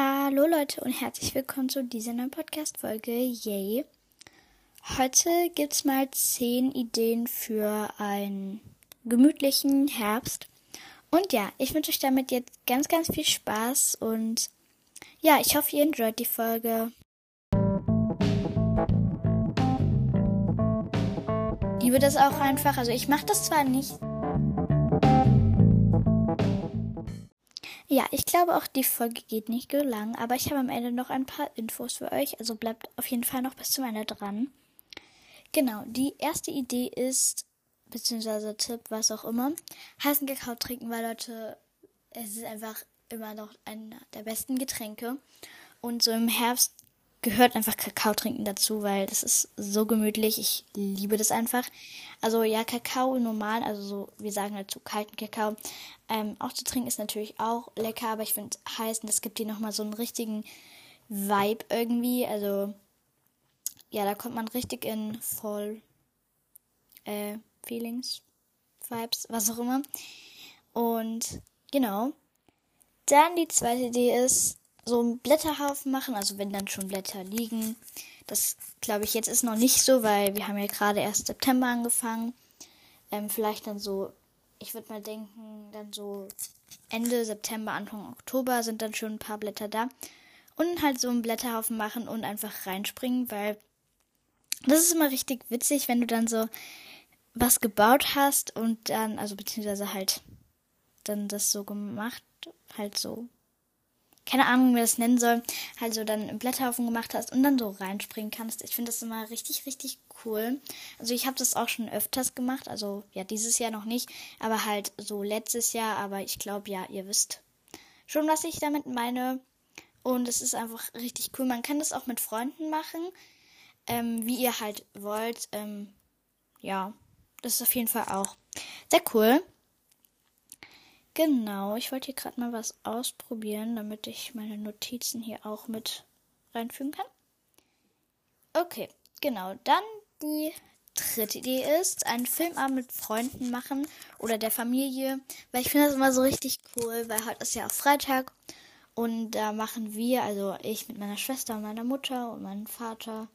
Hallo Leute und herzlich willkommen zu dieser neuen Podcast-Folge. Yay! Heute gibt's mal 10 Ideen für einen gemütlichen Herbst. Und ja, ich wünsche euch damit jetzt ganz, ganz viel Spaß und ja, ich hoffe, ihr enjoyt die Folge. Ich liebe das auch einfach. Also ich mache das zwar nicht Ja, ich glaube auch die Folge geht nicht so lang, aber ich habe am Ende noch ein paar Infos für euch, also bleibt auf jeden Fall noch bis zum Ende dran. Genau, die erste Idee ist, beziehungsweise Tipp, was auch immer, heißen Kakao trinken, weil Leute, es ist einfach immer noch einer der besten Getränke. Und so im Herbst gehört einfach Kakao trinken dazu, weil das ist so gemütlich. Ich liebe das einfach. Also ja, Kakao normal, also so, wir sagen dazu kalten Kakao. Ähm, auch zu trinken ist natürlich auch lecker, aber ich finde heiß und das gibt dir nochmal so einen richtigen Vibe irgendwie. Also ja, da kommt man richtig in voll äh, Feelings, Vibes, was auch immer. Und genau. Dann die zweite Idee ist, so einen Blätterhaufen machen, also wenn dann schon Blätter liegen. Das glaube ich jetzt ist noch nicht so, weil wir haben ja gerade erst September angefangen. Ähm, vielleicht dann so, ich würde mal denken, dann so Ende September, Anfang Oktober sind dann schon ein paar Blätter da. Und halt so einen Blätterhaufen machen und einfach reinspringen, weil das ist immer richtig witzig, wenn du dann so was gebaut hast und dann, also beziehungsweise halt dann das so gemacht, halt so keine Ahnung, wie man das nennen soll, halt so dann einen Blätterhaufen gemacht hast und dann so reinspringen kannst. Ich finde das immer richtig, richtig cool. Also ich habe das auch schon öfters gemacht, also ja, dieses Jahr noch nicht, aber halt so letztes Jahr, aber ich glaube, ja, ihr wisst schon, was ich damit meine. Und es ist einfach richtig cool. Man kann das auch mit Freunden machen, ähm, wie ihr halt wollt. Ähm, ja, das ist auf jeden Fall auch sehr cool. Genau, ich wollte hier gerade mal was ausprobieren, damit ich meine Notizen hier auch mit reinfügen kann. Okay, genau. Dann die dritte Idee ist, einen Filmabend mit Freunden machen oder der Familie, weil ich finde das immer so richtig cool, weil heute ist ja auch Freitag und da machen wir, also ich mit meiner Schwester und meiner Mutter und meinem Vater,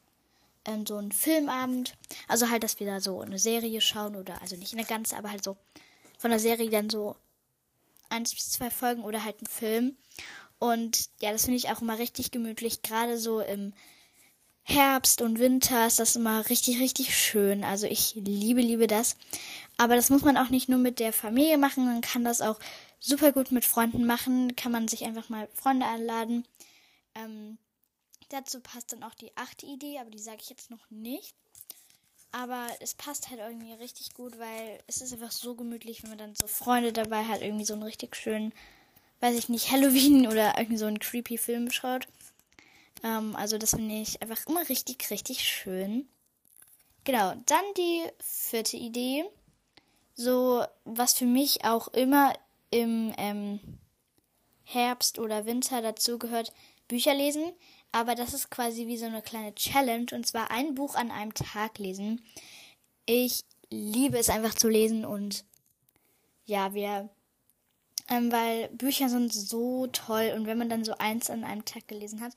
ähm, so einen Filmabend. Also halt, dass wir da so eine Serie schauen oder, also nicht eine ganze, aber halt so von der Serie dann so eins bis zwei Folgen oder halt einen Film. Und ja, das finde ich auch immer richtig gemütlich. Gerade so im Herbst und Winter ist das immer richtig, richtig schön. Also ich liebe, liebe das. Aber das muss man auch nicht nur mit der Familie machen, man kann das auch super gut mit Freunden machen. Kann man sich einfach mal Freunde einladen. Ähm, dazu passt dann auch die achte Idee, aber die sage ich jetzt noch nicht. Aber es passt halt irgendwie richtig gut, weil es ist einfach so gemütlich, wenn man dann so Freunde dabei hat, irgendwie so einen richtig schönen, weiß ich nicht, Halloween oder irgendwie so einen creepy Film schaut. Ähm, also das finde ich einfach immer richtig, richtig schön. Genau, dann die vierte Idee. So, was für mich auch immer im ähm, Herbst oder Winter dazu gehört, Bücher lesen aber das ist quasi wie so eine kleine Challenge und zwar ein Buch an einem Tag lesen. Ich liebe es einfach zu lesen und ja, wir, ähm, weil Bücher sind so toll und wenn man dann so eins an einem Tag gelesen hat,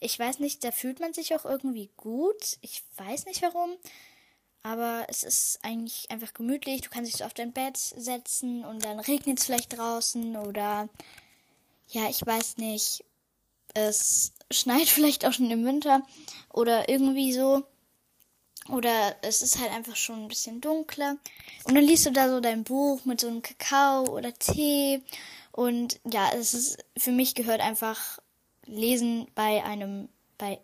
ich weiß nicht, da fühlt man sich auch irgendwie gut. Ich weiß nicht warum. Aber es ist eigentlich einfach gemütlich. Du kannst dich so auf dein Bett setzen und dann regnet es vielleicht draußen oder ja, ich weiß nicht es schneit vielleicht auch schon im Winter oder irgendwie so. Oder es ist halt einfach schon ein bisschen dunkler. Und dann liest du da so dein Buch mit so einem Kakao oder Tee. Und ja, es ist, für mich gehört einfach Lesen bei einem, bei,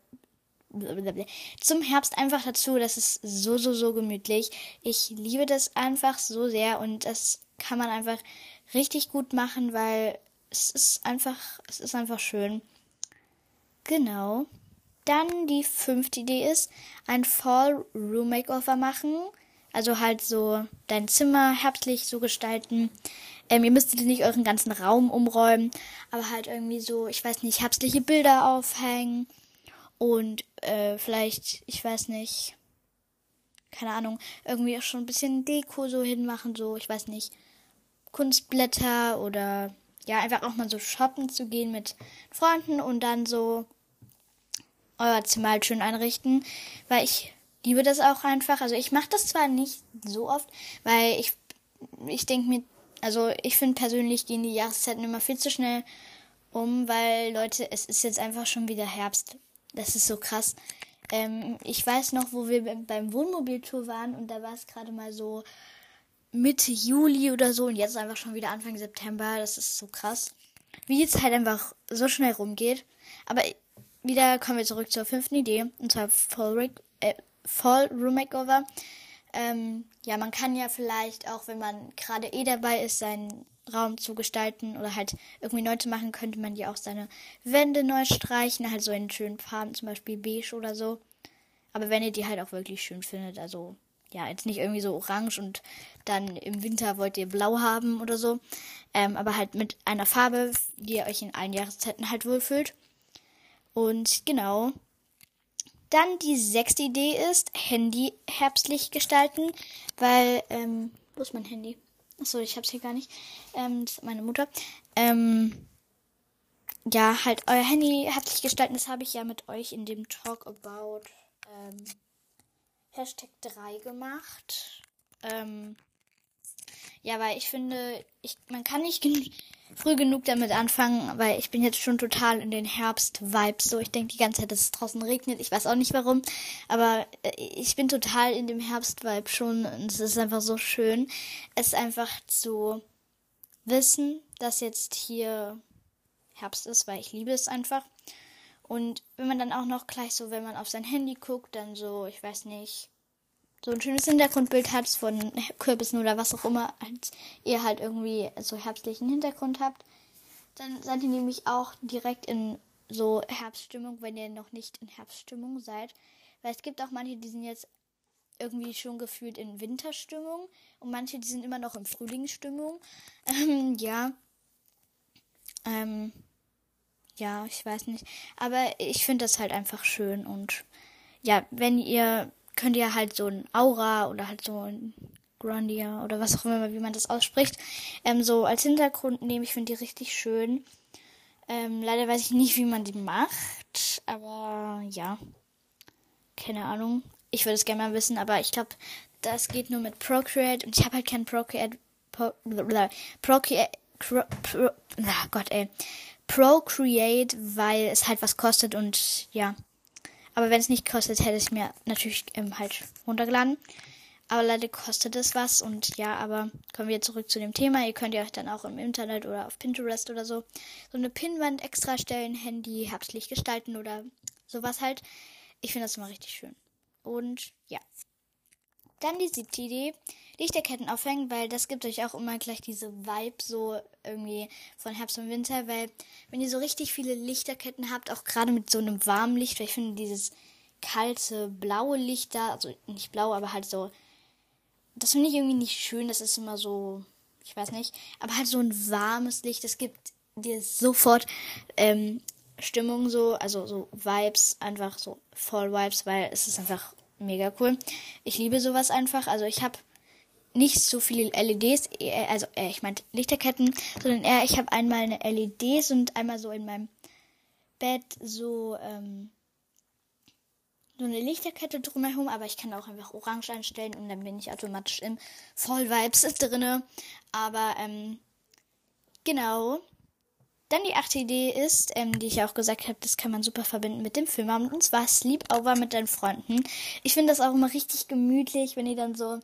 zum Herbst einfach dazu. Das ist so, so, so gemütlich. Ich liebe das einfach so sehr und das kann man einfach richtig gut machen, weil es ist einfach, es ist einfach schön. Genau. Dann die fünfte Idee ist, ein Fall Room Makeover machen. Also halt so dein Zimmer herbstlich so gestalten. Ähm, ihr müsstet nicht euren ganzen Raum umräumen, aber halt irgendwie so, ich weiß nicht, herbstliche Bilder aufhängen und äh, vielleicht, ich weiß nicht, keine Ahnung, irgendwie auch schon ein bisschen Deko so hinmachen, so, ich weiß nicht, Kunstblätter oder ja, einfach auch mal so shoppen zu gehen mit Freunden und dann so euer Zimmer halt schön einrichten, weil ich liebe das auch einfach. Also ich mache das zwar nicht so oft, weil ich, ich denke mir, also ich finde persönlich gehen die Jahreszeiten immer viel zu schnell um, weil Leute, es ist jetzt einfach schon wieder Herbst. Das ist so krass. Ähm, ich weiß noch, wo wir beim Wohnmobiltour waren und da war es gerade mal so Mitte Juli oder so und jetzt einfach schon wieder Anfang September. Das ist so krass. Wie die Zeit einfach so schnell rumgeht. Aber wieder kommen wir zurück zur fünften Idee und zwar Fall, äh, Fall Room Makeover. Ähm, ja, man kann ja vielleicht auch, wenn man gerade eh dabei ist, seinen Raum zu gestalten oder halt irgendwie neu zu machen, könnte man ja auch seine Wände neu streichen, halt so in schönen Farben, zum Beispiel beige oder so. Aber wenn ihr die halt auch wirklich schön findet, also ja, jetzt nicht irgendwie so orange und dann im Winter wollt ihr blau haben oder so, ähm, aber halt mit einer Farbe, die ihr euch in allen Jahreszeiten halt wohlfühlt. Und genau. Dann die sechste Idee ist, Handy herbstlich gestalten, weil, ähm, wo ist mein Handy? Achso, ich hab's hier gar nicht. Ähm, das ist meine Mutter. Ähm, ja, halt euer Handy herzlich gestalten, das habe ich ja mit euch in dem Talk about ähm, Hashtag 3 gemacht. Ähm, ja, weil ich finde, ich, man kann nicht gen früh genug damit anfangen, weil ich bin jetzt schon total in den Herbst-Vibes. So, ich denke die ganze Zeit, dass es draußen regnet. Ich weiß auch nicht warum, aber äh, ich bin total in dem Herbst-Vibe schon und es ist einfach so schön, es einfach zu wissen, dass jetzt hier Herbst ist, weil ich liebe es einfach. Und wenn man dann auch noch gleich so, wenn man auf sein Handy guckt, dann so, ich weiß nicht, so ein schönes Hintergrundbild hat von Kürbissen oder was auch immer, als ihr halt irgendwie so herbstlichen Hintergrund habt, dann seid ihr nämlich auch direkt in so Herbststimmung, wenn ihr noch nicht in Herbststimmung seid. Weil es gibt auch manche, die sind jetzt irgendwie schon gefühlt in Winterstimmung und manche, die sind immer noch in Frühlingsstimmung. Ähm, ja. Ähm, ja, ich weiß nicht. Aber ich finde das halt einfach schön und ja, wenn ihr könnt ihr halt so ein Aura oder halt so ein Grandia oder was auch immer, wie man das ausspricht, ähm, so als Hintergrund nehmen. Ich finde die richtig schön. Ähm, leider weiß ich nicht, wie man die macht, aber ja, keine Ahnung. Ich würde es gerne mal wissen, aber ich glaube, das geht nur mit Procreate und ich habe halt kein Procreate. Pro, Procreate. Pro, Pro, Gott, ey. Procreate, weil es halt was kostet und ja. Aber wenn es nicht kostet, hätte ich mir natürlich ähm, halt runtergeladen. Aber leider kostet es was. Und ja, aber kommen wir zurück zu dem Thema. Ihr könnt ja euch dann auch im Internet oder auf Pinterest oder so so eine Pinnwand extra stellen, Handy herbstlich gestalten oder sowas halt. Ich finde das immer richtig schön. Und ja. Dann die siebte Idee. Lichterketten aufhängen, weil das gibt euch auch immer gleich diese Vibe so irgendwie von Herbst und Winter, weil wenn ihr so richtig viele Lichterketten habt, auch gerade mit so einem warmen Licht, weil ich finde dieses kalte blaue Licht da, also nicht blau, aber halt so, das finde ich irgendwie nicht schön, das ist immer so, ich weiß nicht, aber halt so ein warmes Licht, das gibt dir sofort ähm, Stimmung so, also so Vibes, einfach so Fall Vibes, weil es ist einfach mega cool. Ich liebe sowas einfach, also ich habe nicht so viele LEDs, also äh, ich meinte Lichterketten, sondern eher, ich habe einmal eine LEDs und einmal so in meinem Bett so, ähm, so eine Lichterkette drumherum, aber ich kann auch einfach orange einstellen und dann bin ich automatisch im Fall Vibes drinne. Aber ähm, genau. Dann die achte Idee ist, ähm, die ich auch gesagt habe, das kann man super verbinden mit dem Filmabend und zwar Sleepover mit deinen Freunden. Ich finde das auch immer richtig gemütlich, wenn ihr dann so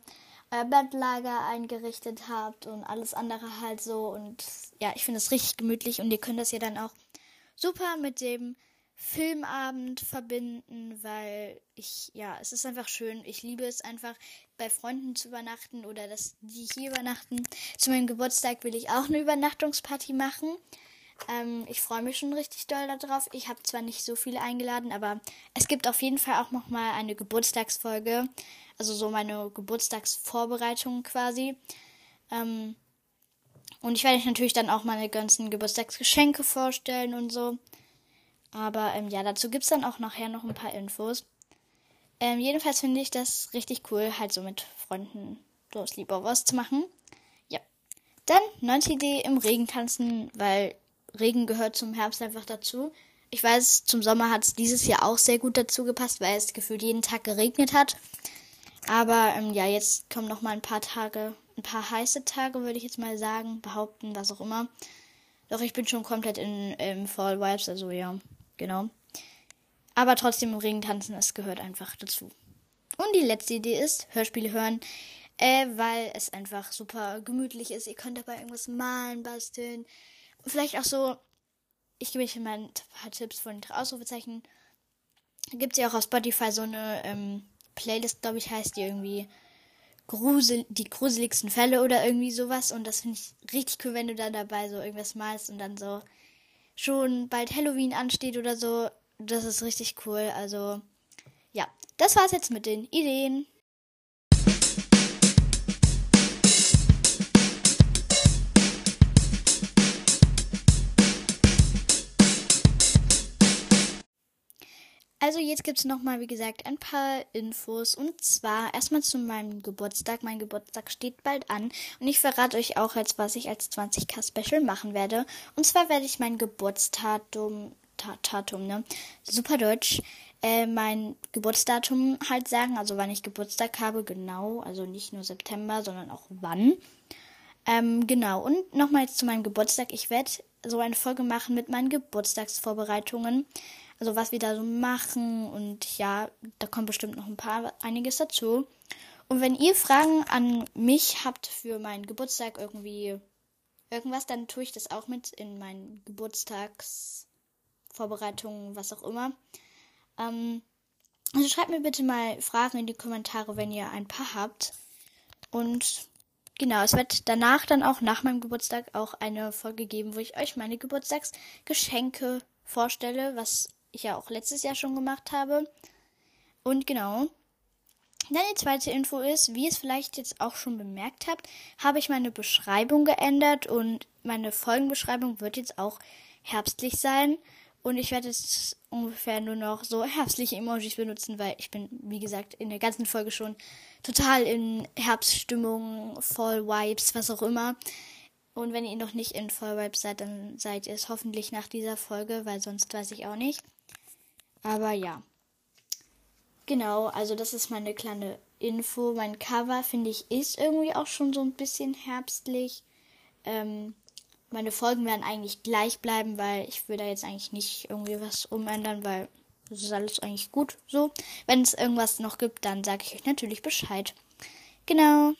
euer Bettlager eingerichtet habt und alles andere halt so. Und ja, ich finde es richtig gemütlich und ihr könnt das ja dann auch super mit dem Filmabend verbinden, weil ich, ja, es ist einfach schön. Ich liebe es einfach, bei Freunden zu übernachten oder dass die hier übernachten. Zu meinem Geburtstag will ich auch eine Übernachtungsparty machen. Ähm, ich freue mich schon richtig doll darauf. Ich habe zwar nicht so viele eingeladen, aber es gibt auf jeden Fall auch nochmal eine Geburtstagsfolge also so meine Geburtstagsvorbereitung quasi. Ähm, und ich werde euch natürlich dann auch meine ganzen Geburtstagsgeschenke vorstellen und so. Aber ähm, ja, dazu gibt es dann auch nachher noch ein paar Infos. Ähm, jedenfalls finde ich das richtig cool, halt so mit Freunden so Sleepovers zu machen. Ja. Dann neunte Idee im Regen tanzen, weil Regen gehört zum Herbst einfach dazu. Ich weiß, zum Sommer hat es dieses Jahr auch sehr gut dazu gepasst, weil es gefühlt jeden Tag geregnet hat. Aber ähm, ja, jetzt kommen noch mal ein paar Tage, ein paar heiße Tage, würde ich jetzt mal sagen, behaupten, was auch immer. Doch ich bin schon komplett in, in Fall Vibes, also ja, genau. Aber trotzdem im Regen tanzen, es gehört einfach dazu. Und die letzte Idee ist, Hörspiele hören, äh, weil es einfach super gemütlich ist. Ihr könnt dabei irgendwas malen, basteln. Vielleicht auch so, ich gebe euch mal ein paar Tipps von Ausrufezeichen. Gibt es ja auch auf Spotify so eine ähm, Playlist, glaube ich, heißt die irgendwie Grusel, die gruseligsten Fälle oder irgendwie sowas. Und das finde ich richtig cool, wenn du da dabei so irgendwas malst und dann so schon bald Halloween ansteht oder so. Das ist richtig cool. Also, ja, das war's jetzt mit den Ideen. Also jetzt gibt es nochmal, wie gesagt, ein paar Infos. Und zwar erstmal zu meinem Geburtstag. Mein Geburtstag steht bald an. Und ich verrate euch auch jetzt, was ich als 20k Special machen werde. Und zwar werde ich mein Geburtstatum, Tatum, ne? Super Deutsch. Äh, mein Geburtsdatum halt sagen, also wann ich Geburtstag habe, genau. Also nicht nur September, sondern auch wann. Ähm, genau. Und nochmal jetzt zu meinem Geburtstag. Ich werde so eine Folge machen mit meinen Geburtstagsvorbereitungen. Also was wir da so machen und ja, da kommt bestimmt noch ein paar einiges dazu. Und wenn ihr Fragen an mich habt für meinen Geburtstag irgendwie irgendwas, dann tue ich das auch mit in meinen Geburtstagsvorbereitungen, was auch immer. Ähm, also schreibt mir bitte mal Fragen in die Kommentare, wenn ihr ein paar habt. Und genau, es wird danach dann auch nach meinem Geburtstag auch eine Folge geben, wo ich euch meine Geburtstagsgeschenke vorstelle, was ich ja auch letztes Jahr schon gemacht habe. Und genau. Dann die zweite Info ist, wie ihr es vielleicht jetzt auch schon bemerkt habt, habe ich meine Beschreibung geändert und meine Folgenbeschreibung wird jetzt auch herbstlich sein. Und ich werde jetzt ungefähr nur noch so herbstliche Emojis benutzen, weil ich bin, wie gesagt, in der ganzen Folge schon total in Herbststimmung, voll Vibes, was auch immer. Und wenn ihr noch nicht in voll Vibes seid, dann seid ihr es hoffentlich nach dieser Folge, weil sonst weiß ich auch nicht. Aber ja. Genau, also das ist meine kleine Info. Mein Cover, finde ich, ist irgendwie auch schon so ein bisschen herbstlich. Ähm, meine Folgen werden eigentlich gleich bleiben, weil ich will da jetzt eigentlich nicht irgendwie was umändern, weil das ist alles eigentlich gut so. Wenn es irgendwas noch gibt, dann sage ich euch natürlich Bescheid. Genau.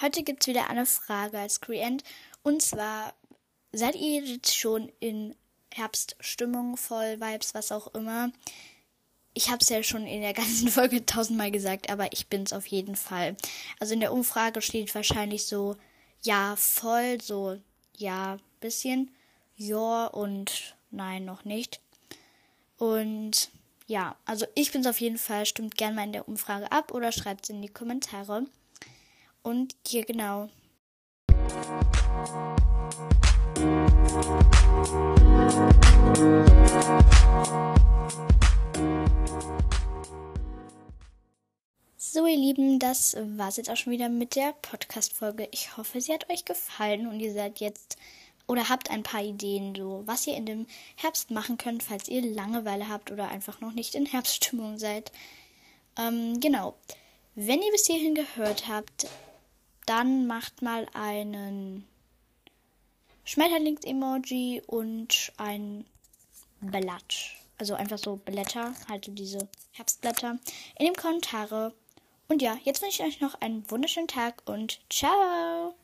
Heute gibt es wieder eine Frage als Creant. Und zwar, seid ihr jetzt schon in Herbststimmung, voll Vibes, was auch immer. Ich habe es ja schon in der ganzen Folge tausendmal gesagt, aber ich bin es auf jeden Fall. Also in der Umfrage steht wahrscheinlich so, ja, voll, so, ja, bisschen, ja und nein, noch nicht. Und ja, also ich bin es auf jeden Fall. Stimmt gerne mal in der Umfrage ab oder schreibt es in die Kommentare. Und hier genau. So, ihr Lieben, das war's jetzt auch schon wieder mit der Podcast-Folge. Ich hoffe, sie hat euch gefallen und ihr seid jetzt oder habt ein paar Ideen, so was ihr in dem Herbst machen könnt, falls ihr Langeweile habt oder einfach noch nicht in Herbststimmung seid. Ähm, genau. Wenn ihr bis hierhin gehört habt, dann macht mal einen Schmetterlings-Emoji und ein Blatt. Also einfach so Blätter, halt diese Herbstblätter in den Kommentare. Und ja, jetzt wünsche ich euch noch einen wunderschönen Tag und ciao!